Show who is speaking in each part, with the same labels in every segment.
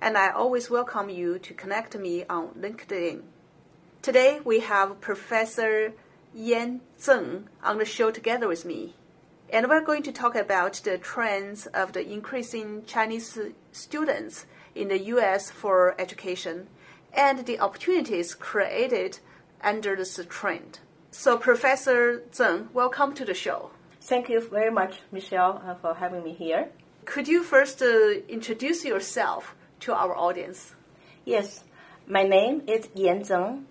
Speaker 1: and I always welcome you to connect me on LinkedIn. Today we have Professor Yan Zeng on the show together with me, and we're going to talk about the trends of the increasing Chinese students in the U.S. for education and the opportunities created under this trend. So, Professor Zeng, welcome to the show.
Speaker 2: Thank you very much, Michelle, uh, for having me here.
Speaker 1: Could you first uh, introduce yourself to our audience?
Speaker 2: Yes, my name is Yan Zeng.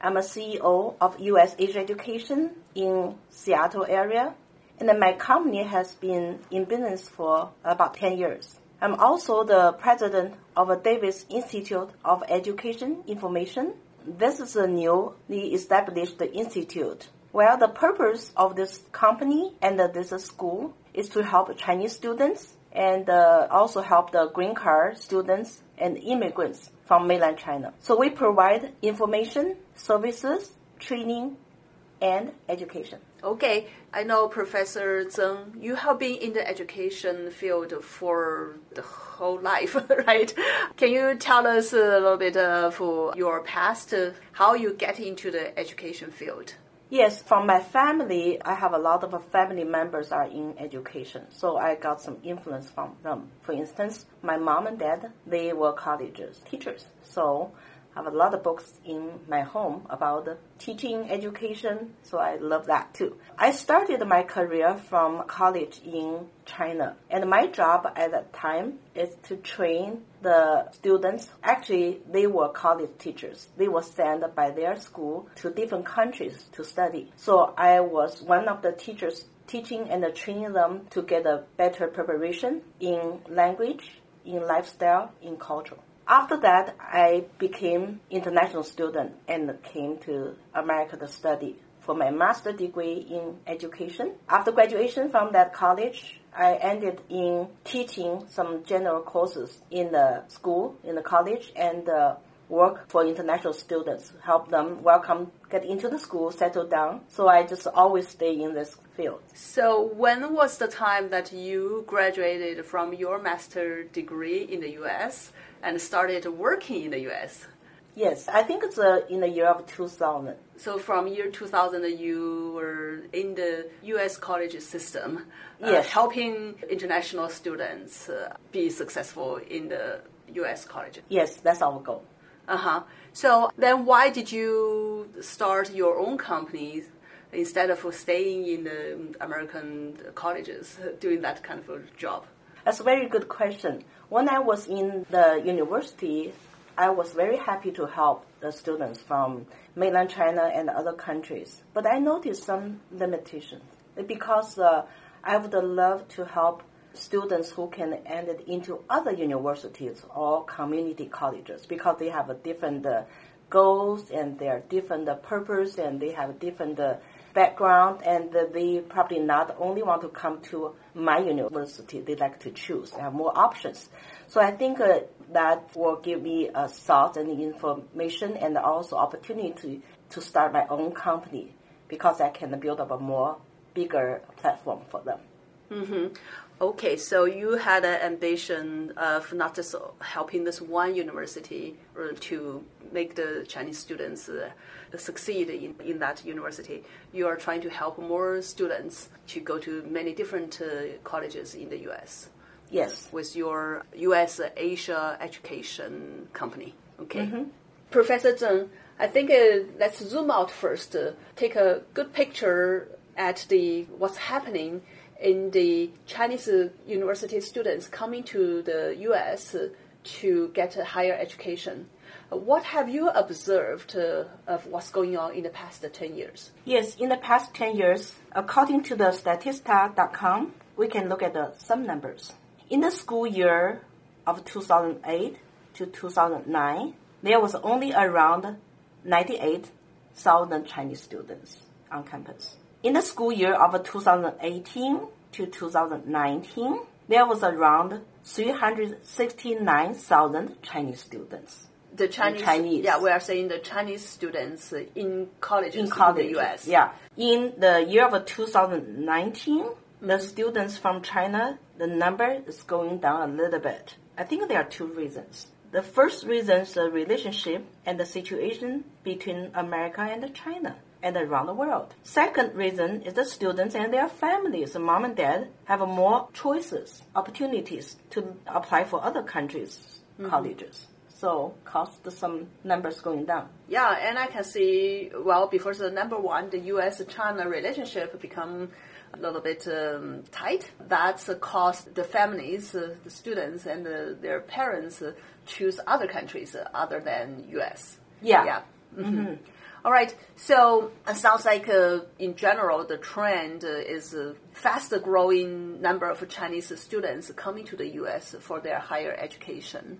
Speaker 2: I'm a CEO of US Asia Education in Seattle area, and my company has been in business for about 10 years. I'm also the president of Davis Institute of Education Information. This is a newly established institute. Well, the purpose of this company and this school is to help Chinese students and uh, also help the green card students and immigrants from mainland China. So we provide information, services, training, and education.
Speaker 1: Okay, I know Professor Zeng, you have been in the education field for the whole life, right? Can you tell us a little bit of your past, how you get into the education field?
Speaker 2: Yes, from my family, I have a lot of family members are in education, so I got some influence from them. For instance, my mom and dad, they were colleges teachers, so have a lot of books in my home about teaching education, so I love that too. I started my career from college in China, and my job at that time is to train the students. Actually, they were college teachers. They were sent by their school to different countries to study. So I was one of the teachers teaching and training them to get a better preparation in language, in lifestyle, in culture. After that, I became international student and came to America to study for my master degree in education. After graduation from that college, I ended in teaching some general courses in the school, in the college, and uh, work for international students, help them welcome, get into the school, settle down. So I just always stay in this field.
Speaker 1: So when was the time that you graduated from your master degree in the U.S.? and started working in the U.S.
Speaker 2: Yes, I think it's uh, in the year of 2000.
Speaker 1: So from year 2000, you were in the U.S. college system,
Speaker 2: uh, yes.
Speaker 1: helping international students uh, be successful in the U.S. college.
Speaker 2: Yes, that's our goal.
Speaker 1: Uh huh. So then, why did you start your own company instead of staying in the American colleges doing that kind of a job?
Speaker 2: That's a very good question. When I was in the university, I was very happy to help the students from mainland China and other countries. But I noticed some limitations because uh, I would love to help students who can end into other universities or community colleges because they have a different uh, goals and they their different uh, purpose and they have different uh, background and they probably not only want to come to my university, they like to choose, they have more options. So I think uh, that will give me a thought and information and also opportunity to, to start my own company because I can build up a more bigger platform for them.
Speaker 1: Mm-hmm. Okay, so you had an ambition of not just helping this one university or to make the Chinese students uh, succeed in, in that university. You are trying to help more students to go to many different uh, colleges in the U.S.
Speaker 2: Yes.
Speaker 1: With your U.S. Asia Education Company. Okay. Professor Zeng, I think uh, let's zoom out first. Uh, take a good picture at the what's happening in the Chinese university students coming to the U.S. to get a higher education. What have you observed uh, of what's going on in the past 10 years?
Speaker 2: Yes, in the past 10 years, according to the Statista.com, we can look at the, some numbers. In the school year of 2008 to 2009, there was only around 98,000 Chinese students on campus. In the school year of 2018 to 2019, there was around 369,000 Chinese students
Speaker 1: The Chinese,
Speaker 2: Chinese.
Speaker 1: yeah, we are saying the Chinese students in colleges
Speaker 2: in college.
Speaker 1: the U.S.
Speaker 2: Yeah. In the year of 2019, the students from China, the number is going down a little bit. I think there are two reasons. The first reason is the relationship and the situation between America and China and around the world. Second reason is the students and their families, mom and dad, have more choices, opportunities to apply for other countries' colleges. So cost some numbers going down.
Speaker 1: Yeah, and I can see, well, before the number one, the U.S.-China relationship become a little bit um, tight. That's uh, caused the families, uh, the students, and uh, their parents uh, choose other countries uh, other than U.S.
Speaker 2: Yeah.
Speaker 1: Yeah. hmm All right. So it sounds like, uh, in general, the trend uh, is a faster growing number of Chinese students coming to the U.S. for their higher education.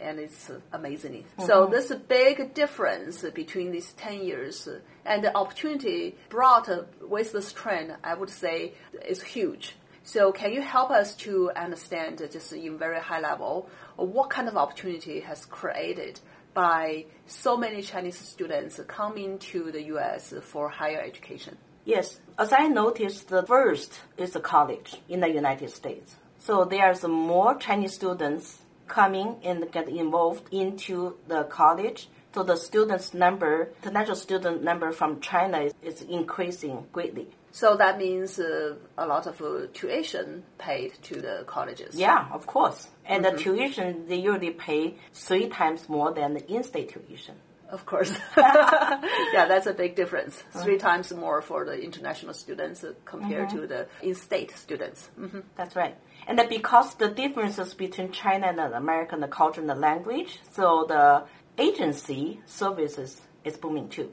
Speaker 1: And it's uh, amazing. So there's a big difference between these 10 years. uh, And the opportunity brought with this trend, I would say, is huge. So can you help us to understand, uh, just in very high level, what kind of opportunity has created by so many Chinese students coming to the U.S. for higher education?
Speaker 2: Yes, as I noticed, the first is the college in the United States. So there's more Chinese students coming and get involved into the college. So the students number, international student number from China is, is increasing greatly.
Speaker 1: So that means uh, a lot of uh, tuition paid to the colleges.
Speaker 2: Yeah, of course. And the tuition, they usually pay three times more than the in-state tuition.
Speaker 1: Of course. yeah, that's a big difference. Three times more for the international students uh, compared to the in-state students. hmm
Speaker 2: That's right. And because the differences between China and the American, the culture and the language, so the agency services is booming too.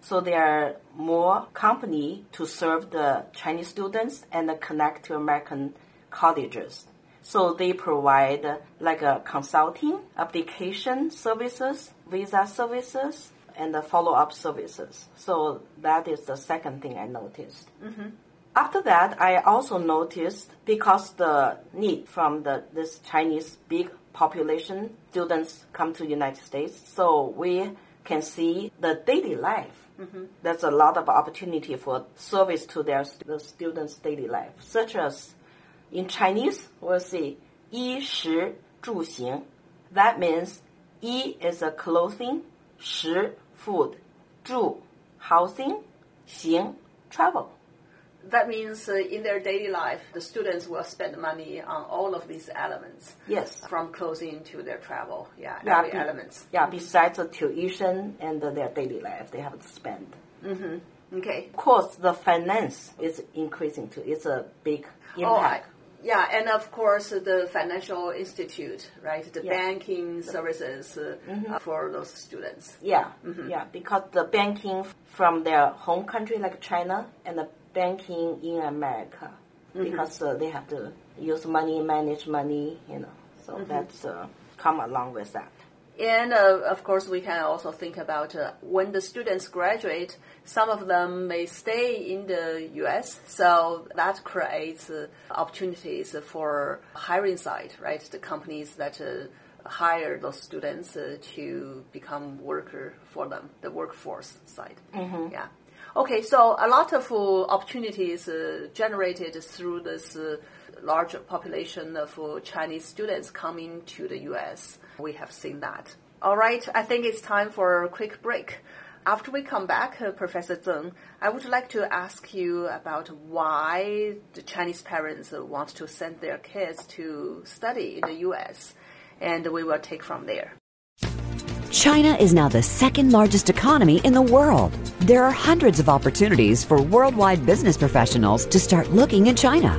Speaker 2: So there are more company to serve the Chinese students and connect to American colleges. So they provide like a consulting, application services, visa services, and the follow-up services. So that is the second thing I noticed. Mm-hmm. After that, I also noticed because the need from the this Chinese big population students come to United States, so we can see the daily life. There's a lot of opportunity for service to their st- the students' daily life, such as in Chinese we'll say 衣食住行. That means 衣 is a clothing, 食 food, 住 housing, 行 travel.
Speaker 1: That means uh, in their daily life, the students will spend money on all of these elements.
Speaker 2: Yes.
Speaker 1: From clothing to their travel. Yeah,
Speaker 2: Yeah,
Speaker 1: every
Speaker 2: be-
Speaker 1: elements.
Speaker 2: Yeah, besides the tuition and their daily life, they have to spend.
Speaker 1: Okay.
Speaker 2: Of course, the finance is increasing too. It's a big
Speaker 1: Oh, I,
Speaker 2: impact.
Speaker 1: Yeah, and of course the financial institute, right? The
Speaker 2: Yeah.
Speaker 1: banking services uh, uh, for those students.
Speaker 2: yeah,
Speaker 1: Mm-hmm.
Speaker 2: yeah, because the banking from their home country like China and the banking in America,
Speaker 1: Mm-hmm.
Speaker 2: because uh, they have to use money, manage money, you know. So
Speaker 1: Mm-hmm.
Speaker 2: that's uh, come along with that.
Speaker 1: And uh, of course, we can also think about uh, when the students graduate, some of them may stay in the US, so that creates uh, opportunities for hiring side, right? The companies that uh, hire those students uh, to become worker for them, the workforce side. Yeah. Okay, so a lot of uh, opportunities uh, generated through this uh, large population of Chinese students coming to the U.S. We have seen that. All right, I think it's time for a quick break. After we come back, uh, Professor Zeng, I would like to ask you about why the Chinese parents want to send their kids to study in the U.S., and we will take from there.
Speaker 3: China is now the second largest economy in the world. There are hundreds of opportunities for worldwide business professionals to start looking in China.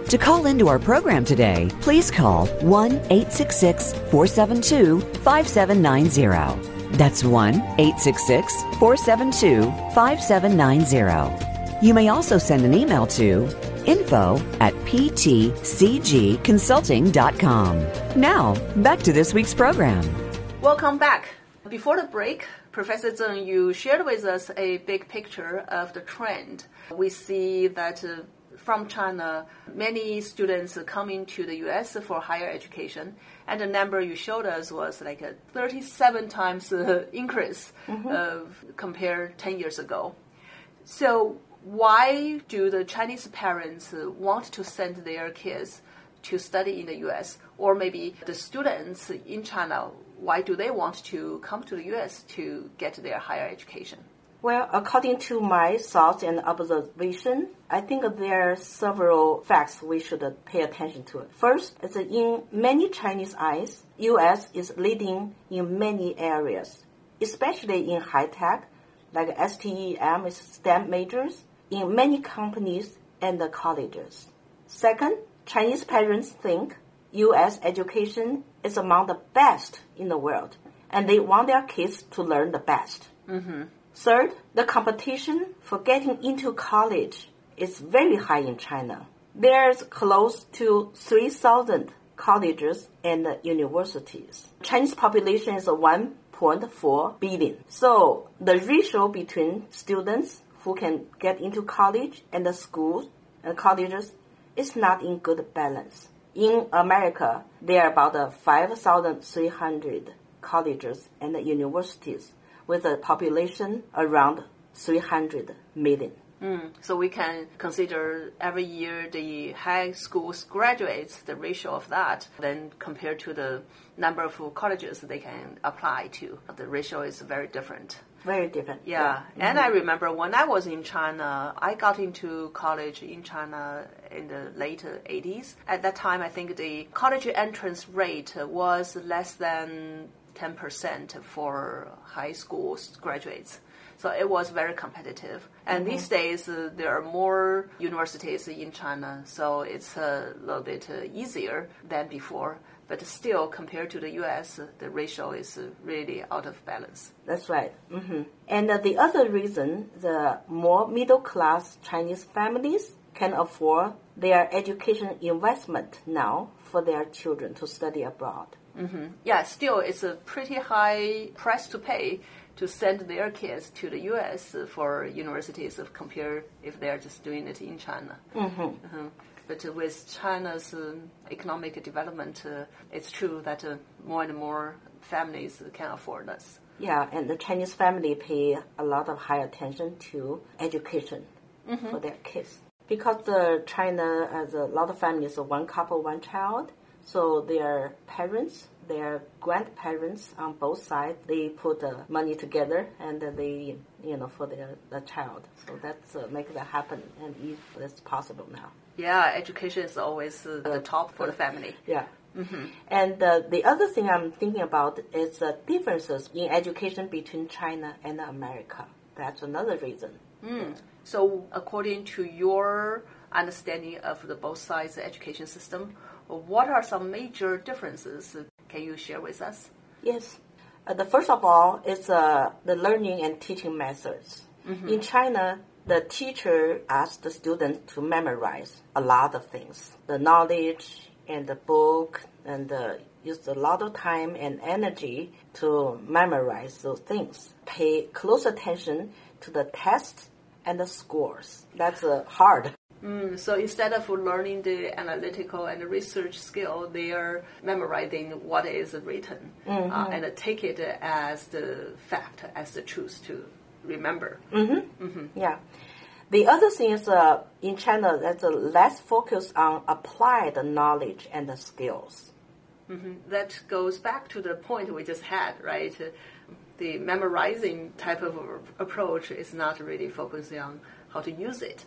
Speaker 3: To call into our program today, please call 1 866 472 5790. That's 1 866 472 5790. You may also send an email to info at ptcgconsulting.com. Now, back to this week's program.
Speaker 1: Welcome back. Before the break, Professor Zeng, you shared with us a big picture of the trend. We see that uh, from China, many students coming to the U.S. for higher education, and the number you showed us was like a 37 times uh, increase mm-hmm. of compared 10 years ago. So, why do the Chinese parents want to send their kids to study in the U.S. or maybe the students in China why do they want to come to the U.S. to get their higher education?
Speaker 2: Well, according to my thoughts and observation, I think there are several facts we should pay attention to. First, is in many Chinese eyes, U.S. is leading in many areas, especially in high tech, like STEM STEM majors, in many companies and colleges. Second, Chinese parents think U.S. education is among the best in the world, and they want their kids to learn the best. Mm-hmm. Third, the competition for getting into college is very high in China. There's close to 3,000 colleges and universities. Chinese population is 1.4 billion. So the ratio between students who can get into college and the schools and colleges is not in good balance. In America, there are about 5,300 colleges and universities with a population around 300 million.
Speaker 1: Mm, so we can consider every year the high schools graduates, the ratio of that, then compared to the number of colleges they can apply to. The ratio is very different.
Speaker 2: Very different.
Speaker 1: Yeah. yeah. Mm-hmm. And I remember when I was in China, I got into college in China in the late 80s. At that time, I think the college entrance rate was less than 10% for high school graduates. So it was very competitive. And mm-hmm. these days, uh, there are more universities in China, so it's a little bit uh, easier than before but still compared to the US, the ratio is really out of balance.
Speaker 2: That's right. Mm-hmm. And uh, the other reason, the more middle class Chinese families can afford their education investment now for their children to study abroad.
Speaker 1: Mm-hmm. Yeah, still it's a pretty high price to pay to send their kids to the U.S. for universities of compare if they're just doing it in China. Mm-hmm. Uh-huh. But with China's uh, economic development, uh, it's true that uh, more and more families can afford this.
Speaker 2: Yeah, and the Chinese family pay a lot of high attention to education mm-hmm. for their kids. Because the China has a lot of families, so one couple, one child, so their parents, their grandparents on both sides, they put the money together and they, you know, for their the child. So that's uh, make that happen, and if it's possible now.
Speaker 1: Yeah, education is always uh, the top for the family.
Speaker 2: Yeah. Mm-hmm. And uh, the other thing I'm thinking about is the differences in education between China and America. That's another reason.
Speaker 1: Mm. So, according to your understanding of the both sides education system, what are some major differences? Can you share with us?
Speaker 2: Yes. Uh, the first of all is uh, the learning and teaching methods. Mm-hmm. In China, the teacher asks the student to memorize a lot of things, the knowledge and the book and uh, use a lot of time and energy to memorize those things. Pay close attention to the tests and the scores. That's uh, hard.
Speaker 1: Mm, so instead of learning the analytical and research skill, they are memorizing what is written
Speaker 2: Mm-hmm.
Speaker 1: uh, and take it as the fact, as the truth to remember.
Speaker 2: Yeah. The other thing is uh, in China, there's a less focus on applied knowledge and the skills.
Speaker 1: That goes back to the point we just had, right? The memorizing type of approach is not really focusing on how to use it.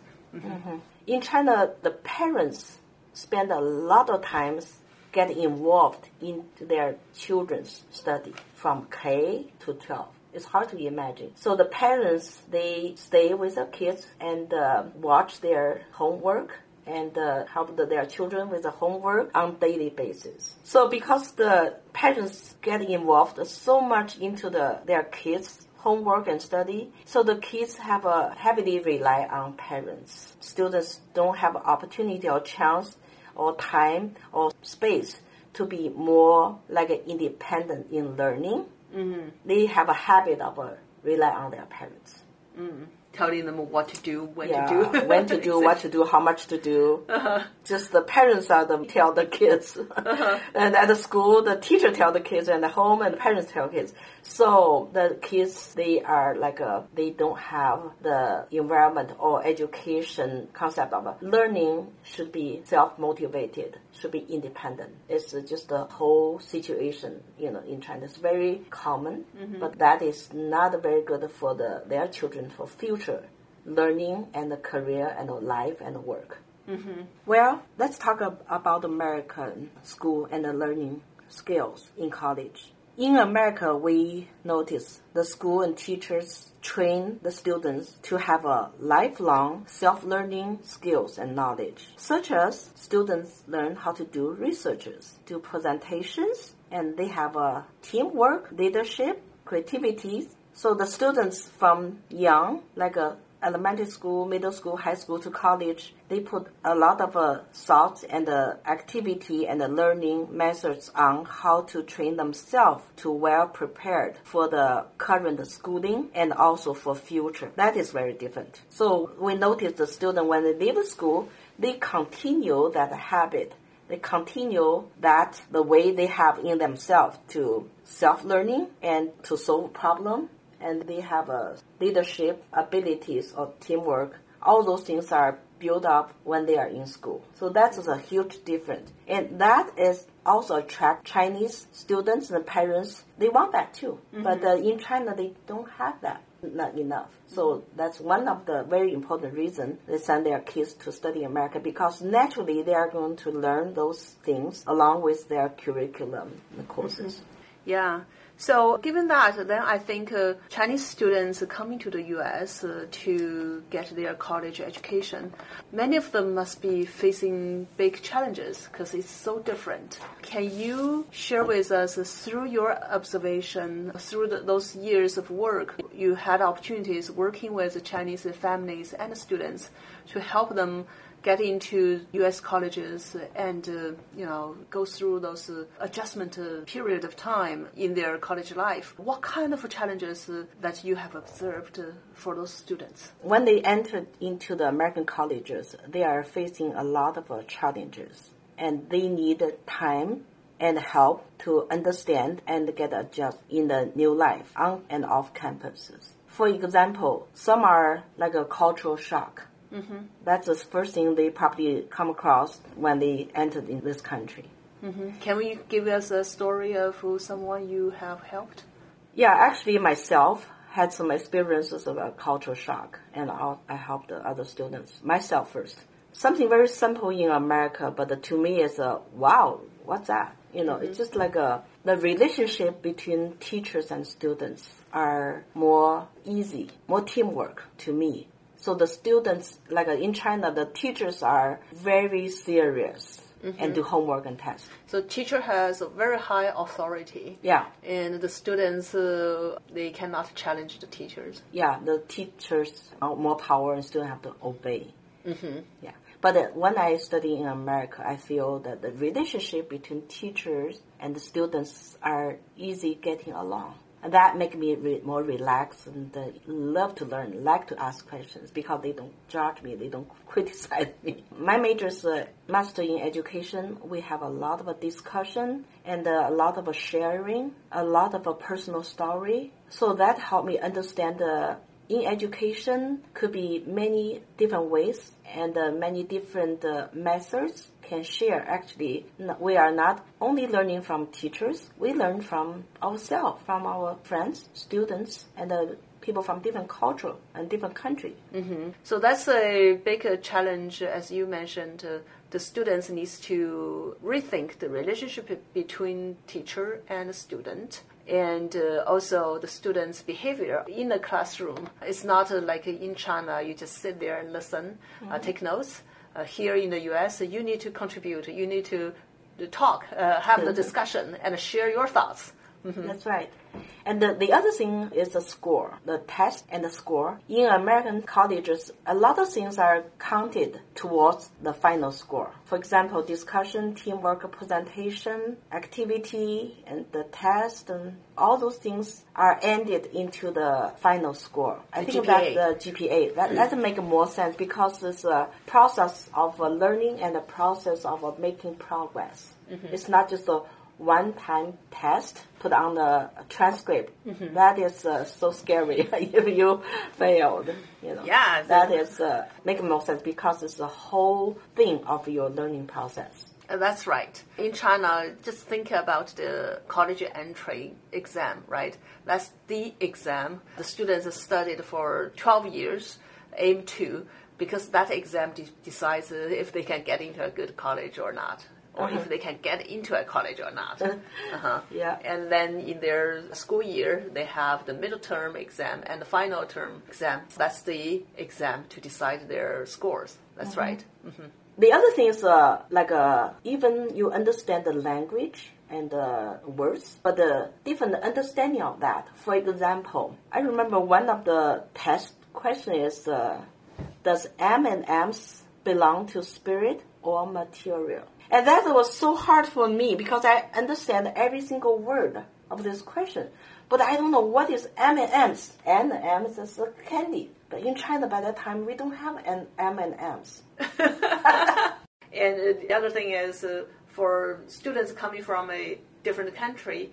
Speaker 2: In China, the parents spend a lot of times getting involved into their children's study from K to 12. It's hard to imagine. So the parents, they stay with the kids and uh, watch their homework and uh, help the, their children with the homework on daily basis. So because the parents get involved so much into the their kids homework and study. So the kids have a heavily rely on parents. Students don't have opportunity or chance or time or space to be more like independent in learning. Mm-hmm. They have a habit of uh, rely on their parents.
Speaker 1: Telling them what to do, when
Speaker 2: Yeah,
Speaker 1: to do,
Speaker 2: when to do, what to do, how much to do. Just the parents are the tell the kids, and at the school, the teacher tell the kids, and at home, and the parents tell kids. So the kids, they are like a, they don't have the environment or education concept of a learning should be self motivated, should be independent. It's just the whole situation, you know, in China. It's very common, mm-hmm. but that is not very good for the their children for future learning and the career and the life and the work. Mm-hmm. Well, let's talk ab- about American school and the learning skills in college. In America, we notice the school and teachers train the students to have a lifelong self-learning skills and knowledge, such as students learn how to do researches, do presentations, and they have a teamwork, leadership, creativity. So the students from young, like a elementary school, middle school, high school to college, they put a lot of uh, thoughts and uh, activity and uh, learning methods on how to train themselves to well prepared for the current schooling and also for future. That is very different. So we notice the student when they leave school, they continue that habit. They continue that the way they have in themselves to self-learning and to solve problem and they have a leadership abilities or teamwork. All those things are built up when they are in school. So that is a huge difference. And that is also attract Chinese students and parents. They want that too. But uh, in China, they don't have that. Not enough. So that's one of the very important reasons they send their kids to study America because naturally they are going to learn those things along with their curriculum and courses.
Speaker 1: Yeah. So, given that, then I think uh, Chinese students coming to the U.S. Uh, to get their college education, many of them must be facing big challenges because it's so different. Can you share with us uh, through your observation, through the, those years of work, you had opportunities working with Chinese families and students to help them get into U.S. colleges and uh, you know go through those uh, adjustment uh, period of time in their college life. What kind of challenges that you have observed for those students?
Speaker 2: When they enter into the American colleges, they are facing a lot of challenges, and they need time and help to understand and get adjust in the new life on and off campuses. For example, some are like a cultural shock. That's the first thing they probably come across when they entered in this country.
Speaker 1: Can we give us a story of uh, someone you have helped?
Speaker 2: Yeah, actually myself had some experiences of a cultural shock and I I helped the other students. Myself first. Something very simple in America, but to me it's a wow, what's that? You know, it's just like a the relationship between teachers and students are more easy, more teamwork to me. So the students, like uh, in China, the teachers are very serious and do homework and tests.
Speaker 1: So teacher has a very high authority.
Speaker 2: Yeah,
Speaker 1: And the students, uh, they cannot challenge the teachers.
Speaker 2: yeah, the teachers are more power and students have to obey. Mm-hmm. Yeah. But uh, when I study in America, I feel that the relationship between teachers and the students are easy getting along. And that make me re- more relaxed and uh, love to learn, like to ask questions because they don't judge me, they don't criticize me. My major is master in education. We have a lot of discussion and uh, a lot of sharing, a lot of a personal story. So that helped me understand uh, in education could be many different ways and uh, many different uh, methods can share. Actually, we are not only learning from teachers, we learn from ourselves, from our friends, students, and uh, people from different culture and different country.
Speaker 1: Mm-hmm. So that's a big uh, challenge, as you mentioned. Uh, the students needs to rethink the relationship between teacher and student and uh, also the students' behavior in the classroom. It's not uh, like in China, you just sit there and listen, uh, mm-hmm. uh, take notes. Here in the US, you need to contribute, you need to, talk, uh, have the discussion, and share your thoughts.
Speaker 2: Mm-hmm. That's right. And the, the other thing is the score, the test and the score. In American colleges, a lot of things are counted towards the final score. For example, discussion, teamwork, presentation, activity, and the test, and all those things are ended into the final score.
Speaker 1: I
Speaker 2: the think
Speaker 1: GPA.
Speaker 2: that the GPA, that, that make more sense because it's a process of learning and a process of making progress. Mm-hmm. It's not just a one-time test put on the transcript. Mm-hmm. That is uh, so scary if you failed. You know,
Speaker 1: yeah,
Speaker 2: that is uh, make more sense because it's the whole thing of your learning process.
Speaker 1: Uh, that's right. In China, just think about the college entry exam, right? That's the exam the students studied for 12 years, aim to, because that exam de- decides if they can get into a good college or not or uh-huh. if they can get into a college or not.
Speaker 2: Uh-huh. Yeah.
Speaker 1: And then in their school year, they have the middle term exam and the final term exam. That's the exam to decide their scores. That's mm-hmm. right. Mm-hmm.
Speaker 2: The other thing is uh, like uh, even you understand the language and the words, but the different understanding of that. For example, I remember one of the test question is, uh, does M and M's belong to spirit or material? And that was so hard for me because I understand every single word of this question. But I don't know what is M&M's. M&M's is a candy. But in China, by that time, we don't have an M&M's.
Speaker 1: and the other thing is, uh, for students coming from a different country,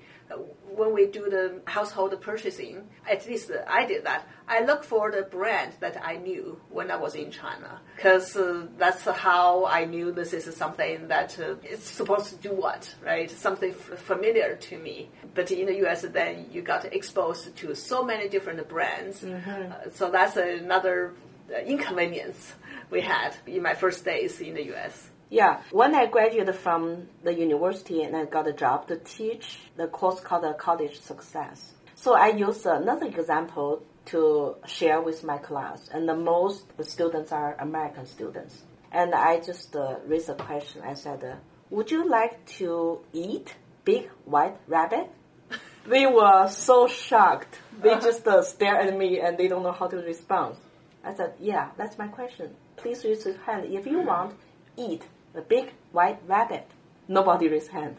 Speaker 1: when we do the household purchasing, at least I did that. I look for the brand that I knew when I was in China, because uh, that's how I knew this is something that uh, it's supposed to do what, right? Something f- familiar to me. But in the U.S., then you got exposed to so many different brands, mm-hmm. uh, so that's another uh, inconvenience we had in my first days in the U.S.
Speaker 2: Yeah, when I graduated from the university and I got a job to teach the course called College Success. So I use another example to share with my class, and the most students are American students. And I just uh, raised a question. I said, uh, "Would you like to eat big white rabbit?" they were so shocked. They just uh, stare at me and they don't know how to respond. I said, "Yeah, that's my question. Please raise your hand if you want. Eat a big white rabbit. Nobody raised hand.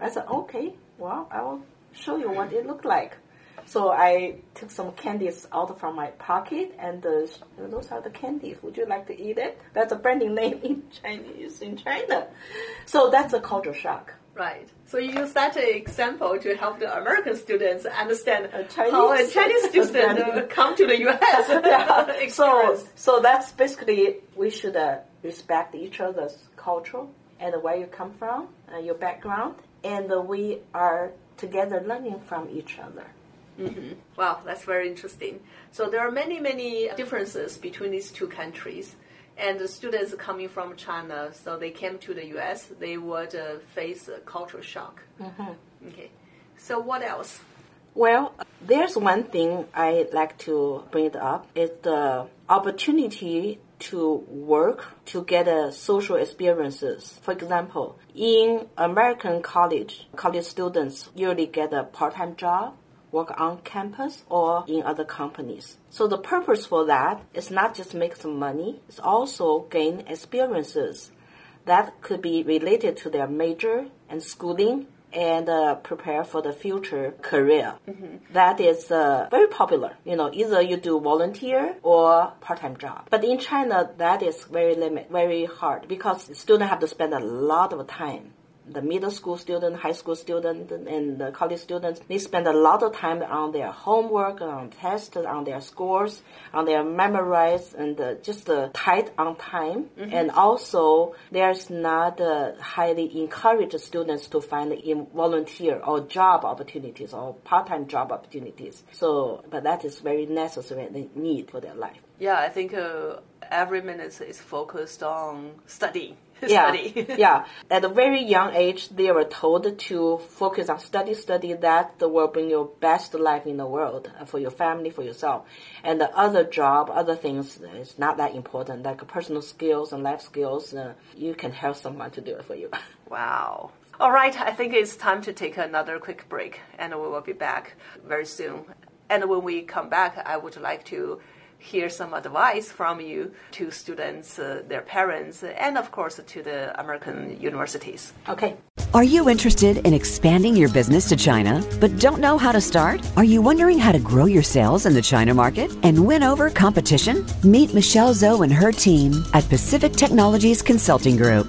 Speaker 2: I said, okay, well, I will show you what it looked like. So I took some candies out from my pocket, and uh, those are the candies. Would you like to eat it? That's a branding name in Chinese in China. So that's a culture shock.
Speaker 1: Right. So you use that example to help the American students understand
Speaker 2: a Chinese,
Speaker 1: how a Chinese student come to the U.S.
Speaker 2: yeah. So, so that's basically we should uh, respect each other's culture and where you come from, uh, your background, and uh, we are together learning from each other.
Speaker 1: Mm-hmm. Wow, that's very interesting. So there are many, many differences between these two countries. And the students coming from China, so they came to the U.S., they would uh, face a cultural shock. Mm-hmm. Okay. So what else?
Speaker 2: Well, there's one thing I like to bring it up. It's the opportunity to work to get a social experiences. For example, in American college, college students usually get a part-time job work on campus or in other companies. So the purpose for that is not just make some money, it's also gain experiences that could be related to their major and schooling and uh, prepare for the future career. Mm-hmm. That is uh, very popular. You know, either you do volunteer or part-time job. But in China, that is very limit, very hard because students have to spend a lot of time the middle school student, high school student, and the college students, they spend a lot of time on their homework, on tests, on their scores, on their memorize, and uh, just uh, tight on time. Mm-hmm. And also, there's not uh, highly encourage students to find in volunteer or job opportunities or part-time job opportunities. So, but that is very necessary and need for their life.
Speaker 1: Yeah, I think uh, every minute is focused on studying
Speaker 2: yeah, yeah. At a very young age, they were told to focus on study, study that will bring you best life in the world uh, for your family, for yourself. And the other job, other things is not that important, like personal skills and life skills. Uh, you can help someone to do it for you.
Speaker 1: Wow. All right, I think it's time to take another quick break, and we will be back very soon. And when we come back, I would like to hear some advice from you to students, uh, their parents, and of course to the American universities.
Speaker 2: Okay.
Speaker 3: Are you interested in expanding your business to China but don't know how to start? Are you wondering how to grow your sales in the China market and win over competition? Meet Michelle Zhou and her team at Pacific Technologies Consulting Group.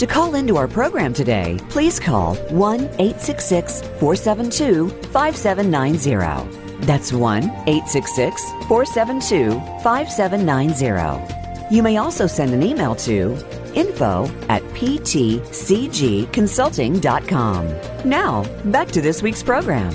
Speaker 3: To call into our program today, please call 1 866 472 5790. That's 1 866 472 5790. You may also send an email to info at ptcgconsulting.com. Now, back to this week's program.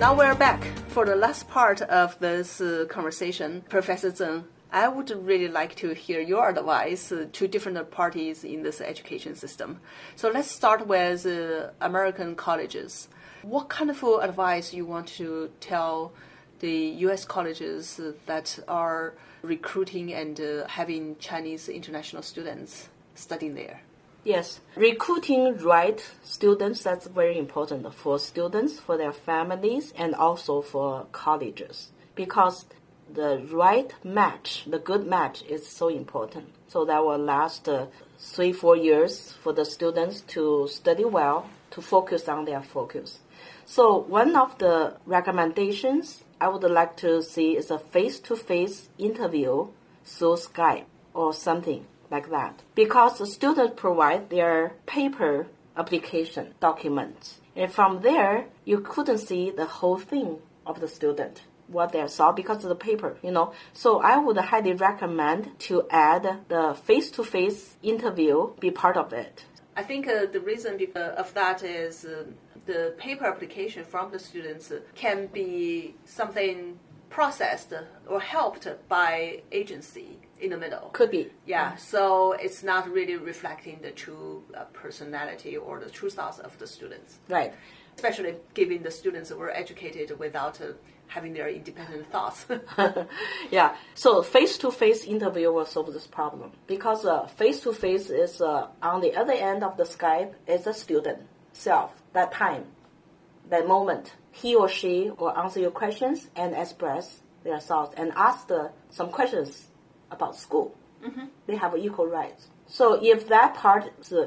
Speaker 1: Now we're back for the last part of this uh, conversation. Professor Zeng, I would really like to hear your advice uh, to different parties in this education system. So let's start with uh, American colleges. What kind of advice you want to tell the U.S. colleges that are recruiting and uh, having Chinese international students studying there?
Speaker 2: Yes, recruiting right students, that's very important for students, for their families, and also for colleges. Because the right match, the good match is so important. So that will last uh, three, four years for the students to study well, to focus on their focus. So one of the recommendations I would like to see is a face-to-face interview through Skype or something like that. Because the students provide their paper application documents. And from there, you couldn't see the whole thing of the student what they saw because of the paper, you know. So I would highly recommend to add the face-to-face interview be part of it.
Speaker 1: I think uh, the reason of that is uh, the paper application from the students can be something processed or helped by agency in the middle.
Speaker 2: Could be.
Speaker 1: Yeah, so it's not really reflecting the true uh, personality or the true thoughts of the students.
Speaker 2: Right.
Speaker 1: Especially given the students were educated without uh, having their independent thoughts.
Speaker 2: yeah. So face-to-face interview will solve this problem because uh, face-to-face is uh, on the other end of the Skype is a student self that time, that moment. He or she will answer your questions and express their thoughts and ask the, some questions about school. Mm-hmm. They have equal rights. So if that part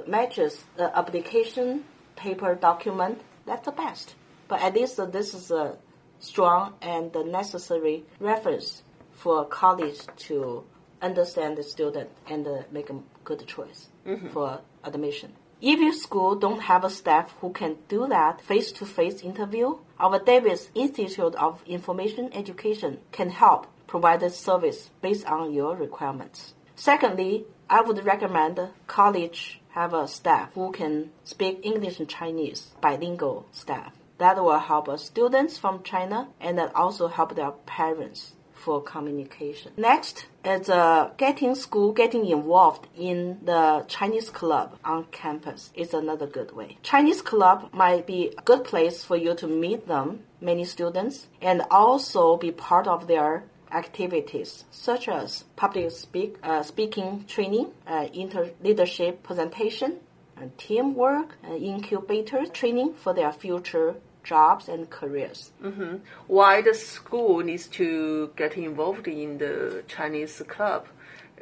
Speaker 2: matches the application paper document, that's the best. But at least uh, this is a strong and necessary reference for college to understand the student and make a good choice mm-hmm. for admission. If your school don't have a staff who can do that face-to-face interview, our Davis Institute of Information Education can help provide the service based on your requirements. Secondly, I would recommend college have a staff who can speak English and Chinese, bilingual staff That will help students from China and that also help their parents for communication. Next is uh, getting school getting involved in the Chinese club on campus is another good way. Chinese club might be a good place for you to meet them, many students, and also be part of their activities such as public speak, uh, speaking training, uh, inter leadership presentation, and teamwork, and incubator training for their future jobs and careers.
Speaker 1: Mm-hmm. Why the school needs to get involved in the Chinese club?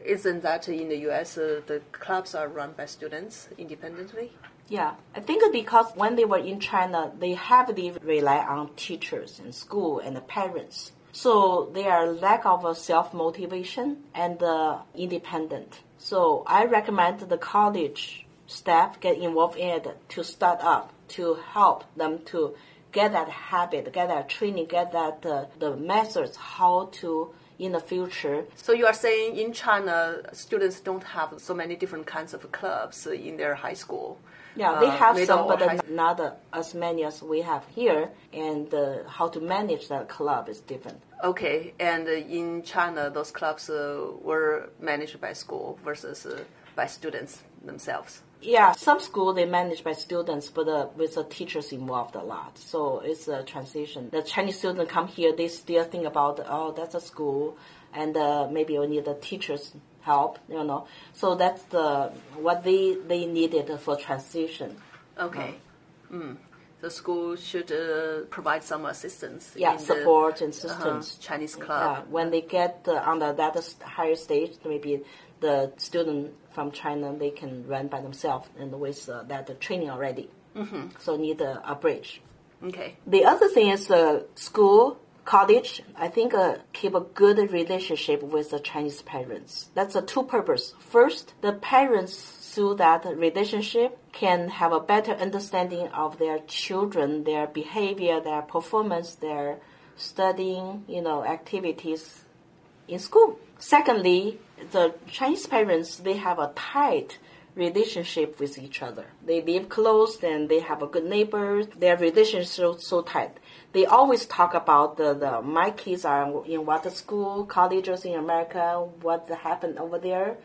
Speaker 1: Isn't that in the U.S. Uh, the clubs are run by students independently?
Speaker 2: Yeah, I think because when they were in China, they heavily rely on teachers and school and the parents. So they are lack of self motivation and uh, independent. So I recommend the college staff get involved in it to start up to help them to get that habit, get that training, get that uh, the methods how to in the future.
Speaker 1: So you are saying in China, students don't have so many different kinds of clubs in their high school.
Speaker 2: Yeah, they uh, have uh, some, but not as many as we have here. And uh, how to manage that club is different.
Speaker 1: Okay, and uh, in China, those clubs uh, were managed by school versus uh, by students themselves.
Speaker 2: Yeah, some school they manage by students, but uh, with the teachers involved a lot. So it's a transition. The Chinese students come here, they still think about, oh, that's a school, and uh, maybe we need the teachers help, you know. So that's the what they they needed for transition.
Speaker 1: Okay. Uh, mm. The school should uh, provide some assistance.
Speaker 2: Yeah, support the, and uh-huh, assistance.
Speaker 1: Uh-huh, Chinese club.
Speaker 2: Yeah, when they get uh, on the, that higher stage, maybe the student from China they can run by themselves and with uh, that training already. Mm-hmm. So need a, a, bridge.
Speaker 1: Okay.
Speaker 2: The other thing is uh, school, college. I think uh, keep a good relationship with the Chinese parents. That's a two purpose. First, the parents through that relationship can have a better understanding of their children, their behavior, their performance, their studying, you know, activities in school. Secondly, the Chinese parents, they have a tight relationship with each other. They live close and they have a good neighbor. Their relationship is so, so tight. They always talk about the, the my kids are in what school, colleges in America, what happened over there.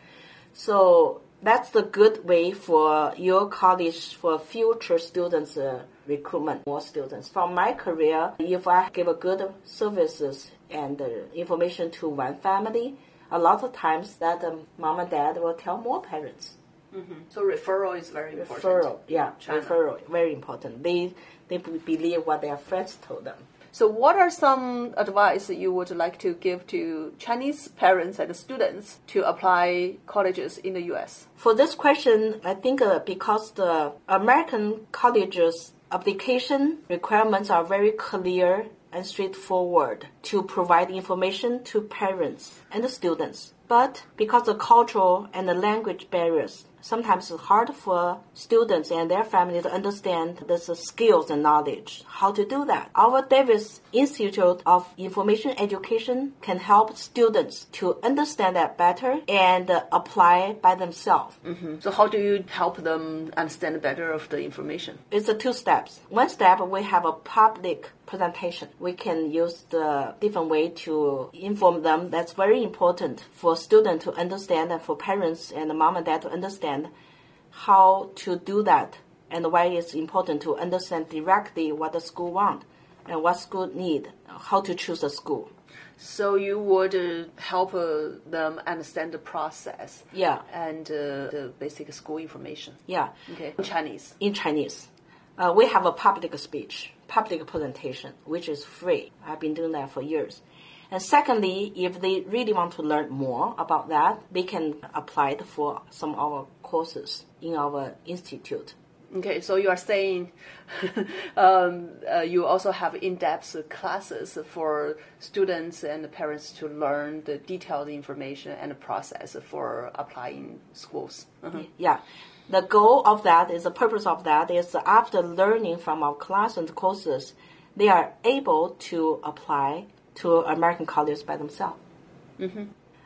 Speaker 2: So that's the good way for your college for future students uh, recruitment more students. From my career, if I give a good services and uh, information to one family, a lot of times that um, mom and dad will tell more parents.
Speaker 1: Mm-hmm. So referral is very
Speaker 2: important. Referral, yeah, China. referral, very important. They they believe what their friends told them.
Speaker 1: So, what are some advice you would like to give to Chinese parents and students to apply colleges in the U.S.?
Speaker 2: For this question, I think uh, because the American colleges application requirements are very clear and straightforward to provide information to parents and students. But because of cultural and the language barriers, sometimes it's hard for students and their family to understand the skills and knowledge. How to do that? Our Davis Institute of Information Education can help students to understand that better and apply by themselves.
Speaker 1: Mm-hmm. So how do you help them understand better of the information?
Speaker 2: It's a two steps. One step, we have a public presentation. We can use the different way to inform them. That's very important for students to understand and for parents and mom and dad to understand how to do that and why it's important to understand directly what the school want and what school need, how to choose a school.
Speaker 1: So you would uh, help uh, them understand the process.
Speaker 2: Yeah.
Speaker 1: And uh, the basic school information.
Speaker 2: Yeah.
Speaker 1: Okay. In Chinese.
Speaker 2: In Chinese. Uh, we have a public speech, public presentation, which is free. I've been doing that for years. And secondly, if they really want to learn more about that, they can apply for some of our courses in our institute.
Speaker 1: Okay, so you are saying um, uh, you also have in-depth classes for students and parents to learn the detailed information and the process for applying schools.
Speaker 2: Uh-huh. Yeah. The goal of that is the purpose of that is after learning from our class and courses, they are able to apply to American colleges by themselves. Mm-hmm.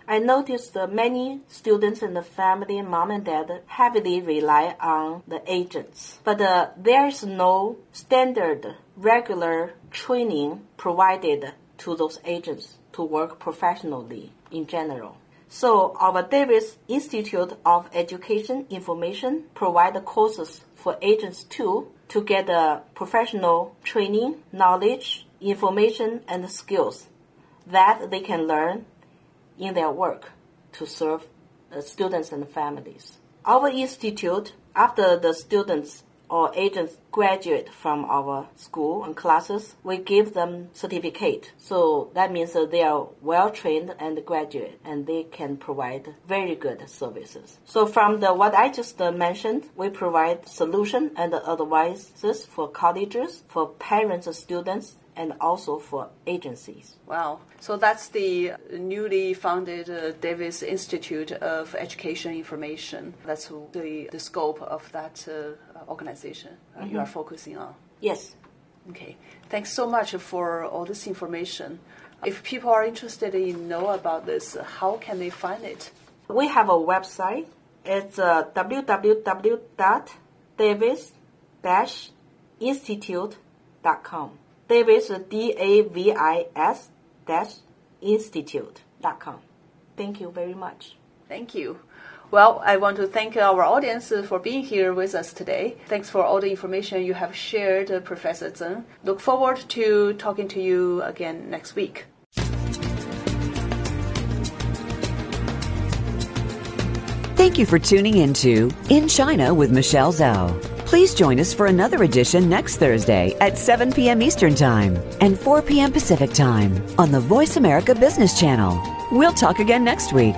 Speaker 2: I noticed that many students and the family, mom and dad, heavily rely on the agents. But uh, there is no standard, regular training provided to those agents to work professionally in general. So our Davis Institute of Education Information provide courses for agents too to get the professional training, knowledge, information, and skills that they can learn in their work to serve the students and families. Our institute, after the students or agents graduate from our school and classes, we give them certificate. So that means that they are well trained and graduate and they can provide very good services. So from the what I just mentioned, we provide solution and advices for colleges, for parents and students, and also for agencies.
Speaker 1: Wow. So that's the newly founded uh, Davis Institute of Education Information. That's the, the scope of that uh, organization uh, mm-hmm. you are focusing on.
Speaker 2: Yes.
Speaker 1: Okay. Thanks so much for all this information. If people are interested in know about this, how can they find it?
Speaker 2: We have a website. It's uh, www.davis-institute.com. Davis, D-A-V-I-S dash institute.com. Thank you very much.
Speaker 1: Thank you. Well, I want to thank our audience for being here with us today. Thanks for all the information you have shared, uh, Professor Zeng. Look forward to talking to you again next week.
Speaker 3: Thank you for tuning into In China with Michelle Zhou. Please join us for another edition next Thursday at 7 p.m. Eastern Time and 4 p.m. Pacific Time on the Voice America Business Channel. We'll talk again next week.